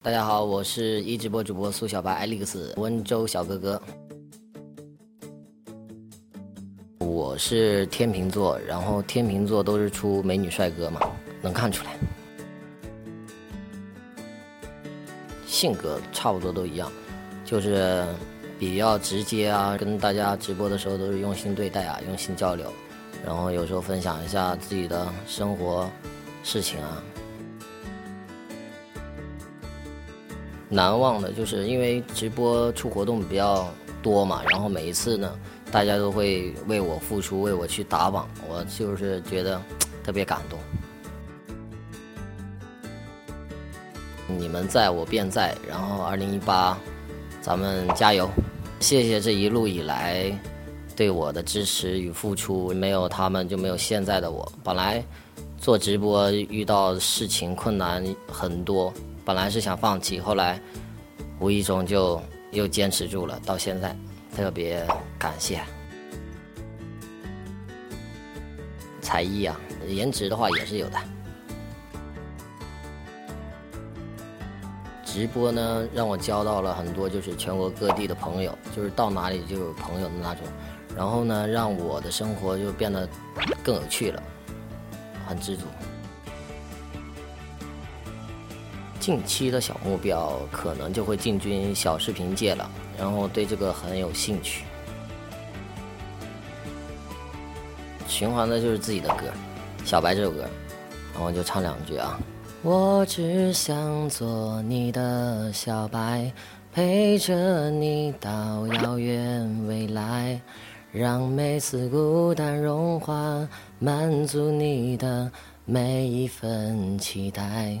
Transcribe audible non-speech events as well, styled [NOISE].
大家好，我是一直播主播苏小白 Alex，温州小哥哥。我是天秤座，然后天秤座都是出美女帅哥嘛，能看出来。性格差不多都一样，就是比较直接啊，跟大家直播的时候都是用心对待啊，用心交流，然后有时候分享一下自己的生活事情啊。难忘的就是因为直播出活动比较多嘛，然后每一次呢，大家都会为我付出，为我去打榜，我就是觉得 [TSK] 特别感动。你们在我便在，然后二零一八，咱们加油！谢谢这一路以来对我的支持与付出，没有他们就没有现在的我。本来做直播遇到事情困难很多。本来是想放弃，后来无意中就又坚持住了，到现在特别感谢。才艺啊，颜值的话也是有的。直播呢，让我交到了很多就是全国各地的朋友，就是到哪里就有朋友的那种。然后呢，让我的生活就变得更有趣了，很知足。近期的小目标可能就会进军小视频界了，然后对这个很有兴趣。循环的就是自己的歌，《小白》这首歌，然后就唱两句啊。我只想做你的小白，陪着你到遥远未来，让每次孤单融化，满足你的每一份期待。